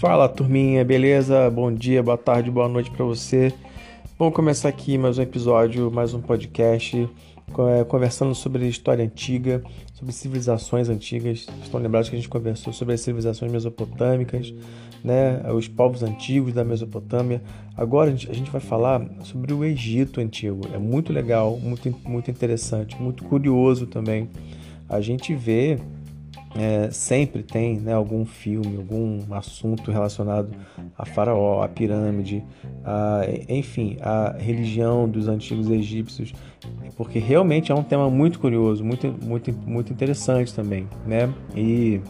Fala turminha, beleza? Bom dia, boa tarde, boa noite para você. Vamos começar aqui mais um episódio, mais um podcast, é, conversando sobre história antiga, sobre civilizações antigas. Estão lembrados que a gente conversou sobre as civilizações mesopotâmicas, né? Os povos antigos da Mesopotâmia. Agora a gente vai falar sobre o Egito antigo. É muito legal, muito, muito interessante, muito curioso também. A gente vê é, sempre tem né, algum filme, algum assunto relacionado a Faraó, a pirâmide, a, enfim, a religião dos antigos egípcios, porque realmente é um tema muito curioso, muito, muito, muito interessante também, né? E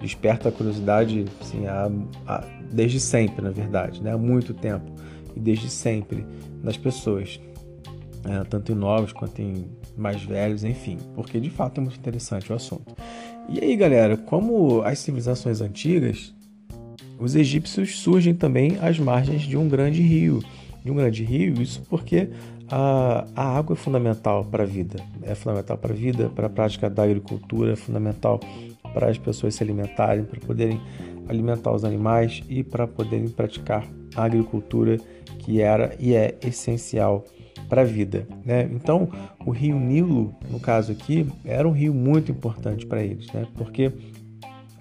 desperta a curiosidade assim, há, há, desde sempre, na verdade, né? há muito tempo e desde sempre nas pessoas, é, tanto em novos quanto em mais velhos, enfim, porque de fato é muito interessante o assunto. E aí, galera, como as civilizações antigas, os egípcios surgem também às margens de um grande rio. De um grande rio, isso porque a, a água é fundamental para a vida. É fundamental para a vida, para a prática da agricultura, é fundamental para as pessoas se alimentarem, para poderem alimentar os animais e para poderem praticar a agricultura que era e é essencial para a vida. Né? Então, o rio Nilo, no caso aqui, era um rio muito importante para eles, né? porque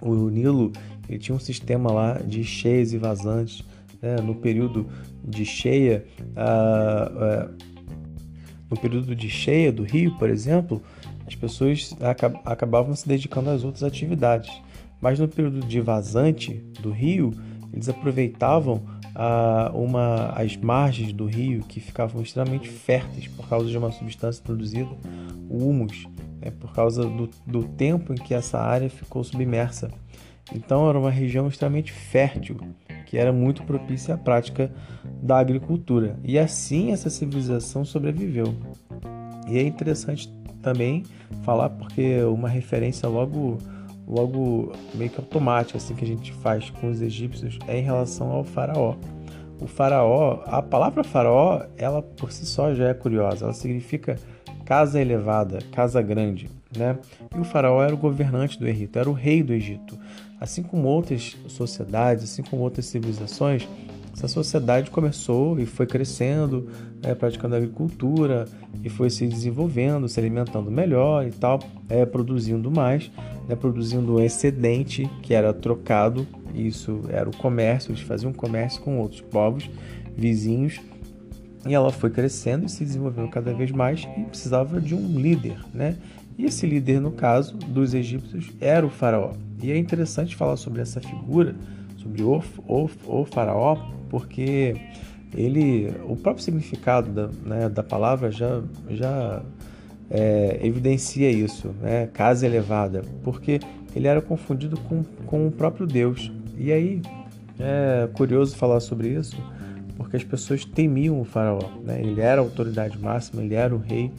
o Nilo ele tinha um sistema lá de cheias e vazantes. Né? No período de cheia, ah, no período de cheia do rio, por exemplo, as pessoas acabavam se dedicando às outras atividades. Mas no período de vazante do rio, eles aproveitavam a uma, as margens do rio que ficavam extremamente férteis por causa de uma substância produzida, o humus, né, por causa do, do tempo em que essa área ficou submersa. Então era uma região extremamente fértil, que era muito propícia à prática da agricultura. E assim essa civilização sobreviveu. E é interessante também falar porque uma referência logo logo meio que automática assim que a gente faz com os egípcios é em relação ao faraó. O faraó, a palavra faraó, ela por si só já é curiosa. Ela significa casa elevada, casa grande, né? E o faraó era o governante do Egito, era o rei do Egito. Assim como outras sociedades, assim como outras civilizações, essa sociedade começou e foi crescendo, né, praticando agricultura e foi se desenvolvendo, se alimentando melhor e tal, é, produzindo mais, né, produzindo um excedente que era trocado. Isso era o comércio, eles faziam comércio com outros povos vizinhos e ela foi crescendo e se desenvolvendo cada vez mais e precisava de um líder, né? E esse líder, no caso dos egípcios, era o faraó. E é interessante falar sobre essa figura, sobre o, o, o faraó, porque ele, o próprio significado da, né, da palavra já, já é, evidencia isso, né? casa elevada, porque ele era confundido com, com o próprio Deus. E aí é curioso falar sobre isso, porque as pessoas temiam o faraó. Né? Ele era a autoridade máxima, ele era o rei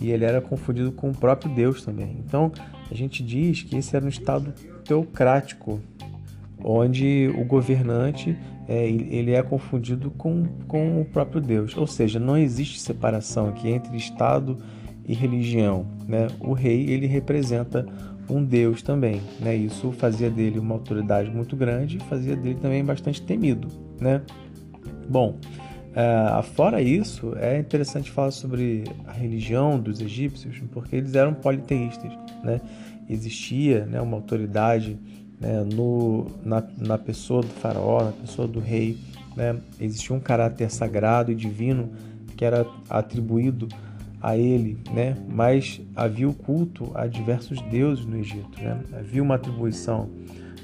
e ele era confundido com o próprio Deus também. Então a gente diz que esse era um estado teocrático, onde o governante é, ele é confundido com, com o próprio Deus. Ou seja, não existe separação aqui entre Estado e religião. Né? O rei ele representa um Deus também. Né? Isso fazia dele uma autoridade muito grande fazia dele também bastante temido. Né? Bom, uh, fora isso, é interessante falar sobre a religião dos egípcios, porque eles eram politeístas. Né? Existia né, uma autoridade né, no, na, na pessoa do faraó, na pessoa do rei, né, existia um caráter sagrado e divino que era atribuído a ele, né, mas havia o culto a diversos deuses no Egito. Né, havia uma atribuição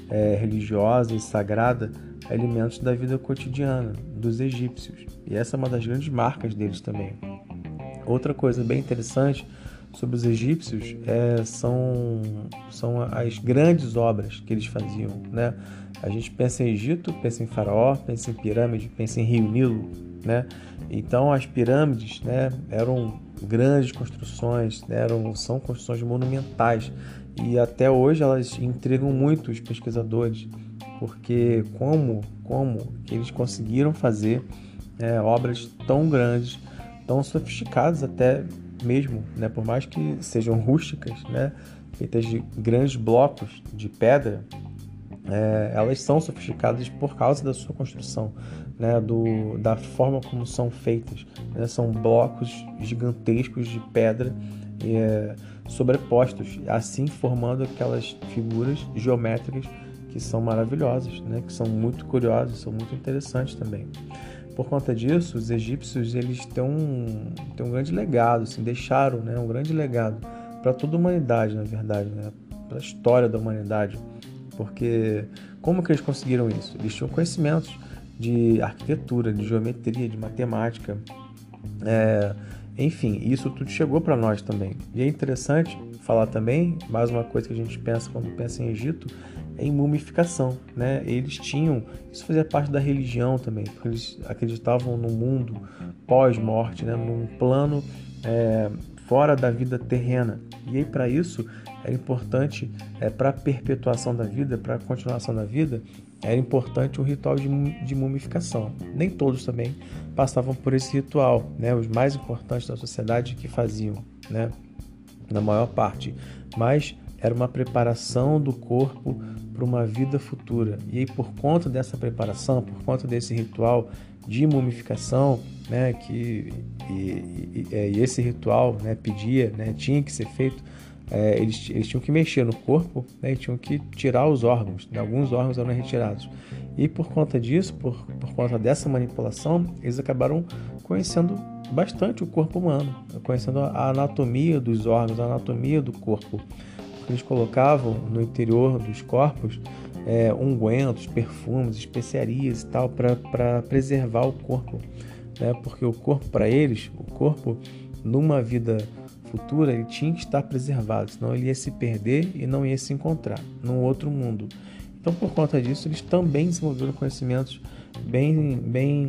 é, religiosa e sagrada a elementos da vida cotidiana dos egípcios. E essa é uma das grandes marcas deles também. Outra coisa bem interessante sobre os egípcios é, são, são as grandes obras que eles faziam. Né? A gente pensa em Egito, pensa em Faraó, pensa em pirâmide, pensa em Rio Nilo. Né? Então as pirâmides né, eram grandes construções, né, eram, são construções monumentais e até hoje elas intrigam muito os pesquisadores, porque como, como eles conseguiram fazer é, obras tão grandes, tão sofisticadas até mesmo, né, por mais que sejam rústicas, né, feitas de grandes blocos de pedra, é, elas são sofisticadas por causa da sua construção, né, do, da forma como são feitas. Né, são blocos gigantescos de pedra é, sobrepostos, assim formando aquelas figuras geométricas que são maravilhosas, né, que são muito curiosas, são muito interessantes também. Por conta disso, os egípcios eles têm um, têm um grande legado, assim, deixaram né, um grande legado para toda a humanidade, na verdade, né, para a história da humanidade. Porque como que eles conseguiram isso? Eles tinham conhecimentos de arquitetura, de geometria, de matemática, é, enfim, isso tudo chegou para nós também. E é interessante falar também, mais uma coisa que a gente pensa quando pensa em Egito, é em mumificação, né? Eles tinham, isso fazia parte da religião também, porque eles acreditavam no mundo pós-morte, né? Num plano é, fora da vida terrena. E aí para isso era importante, é, para a perpetuação da vida, para a continuação da vida, era importante o ritual de, de mumificação. Nem todos também passavam por esse ritual, né? Os mais importantes da sociedade que faziam, né? Na maior parte, mas era uma preparação do corpo para uma vida futura. E aí, por conta dessa preparação, por conta desse ritual de mumificação, né, que e, e, e esse ritual né, pedia, né, tinha que ser feito é, eles, eles tinham que mexer no corpo né, e tinham que tirar os órgãos. Né, alguns órgãos eram retirados. E por conta disso, por, por conta dessa manipulação, eles acabaram conhecendo bastante o corpo humano, conhecendo a anatomia dos órgãos, a anatomia do corpo. Eles colocavam no interior dos corpos é, ungüentos, perfumes, especiarias e tal para preservar o corpo, né? porque o corpo para eles, o corpo numa vida futura, ele tinha que estar preservado, senão ele ia se perder e não ia se encontrar num outro mundo. Então, por conta disso, eles também desenvolveram conhecimentos bem, bem,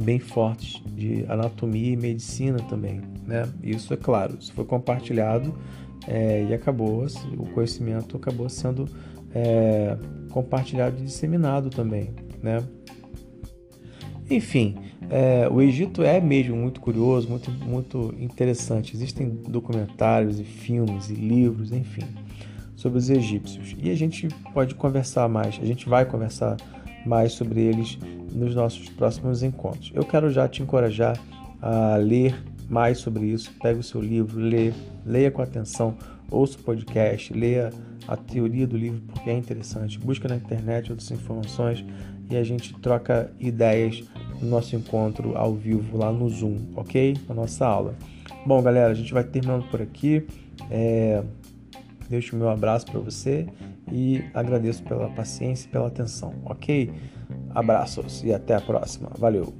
bem fortes de anatomia e medicina também, né? Isso é claro, isso foi compartilhado é, e acabou, o conhecimento acabou sendo é, compartilhado e disseminado também, né? Enfim, é, o Egito é mesmo muito curioso, muito, muito interessante. Existem documentários e filmes e livros, enfim, sobre os egípcios. E a gente pode conversar mais, a gente vai conversar mais sobre eles nos nossos próximos encontros. Eu quero já te encorajar a ler mais sobre isso. Pega o seu livro, lê, leia com atenção, ouça o podcast, leia a teoria do livro porque é interessante. Busca na internet outras informações e a gente troca ideias no nosso encontro ao vivo lá no Zoom, ok? Na nossa aula. Bom, galera, a gente vai terminando por aqui. É... Deixo o meu abraço para você e agradeço pela paciência e pela atenção, ok? Abraços e até a próxima. Valeu!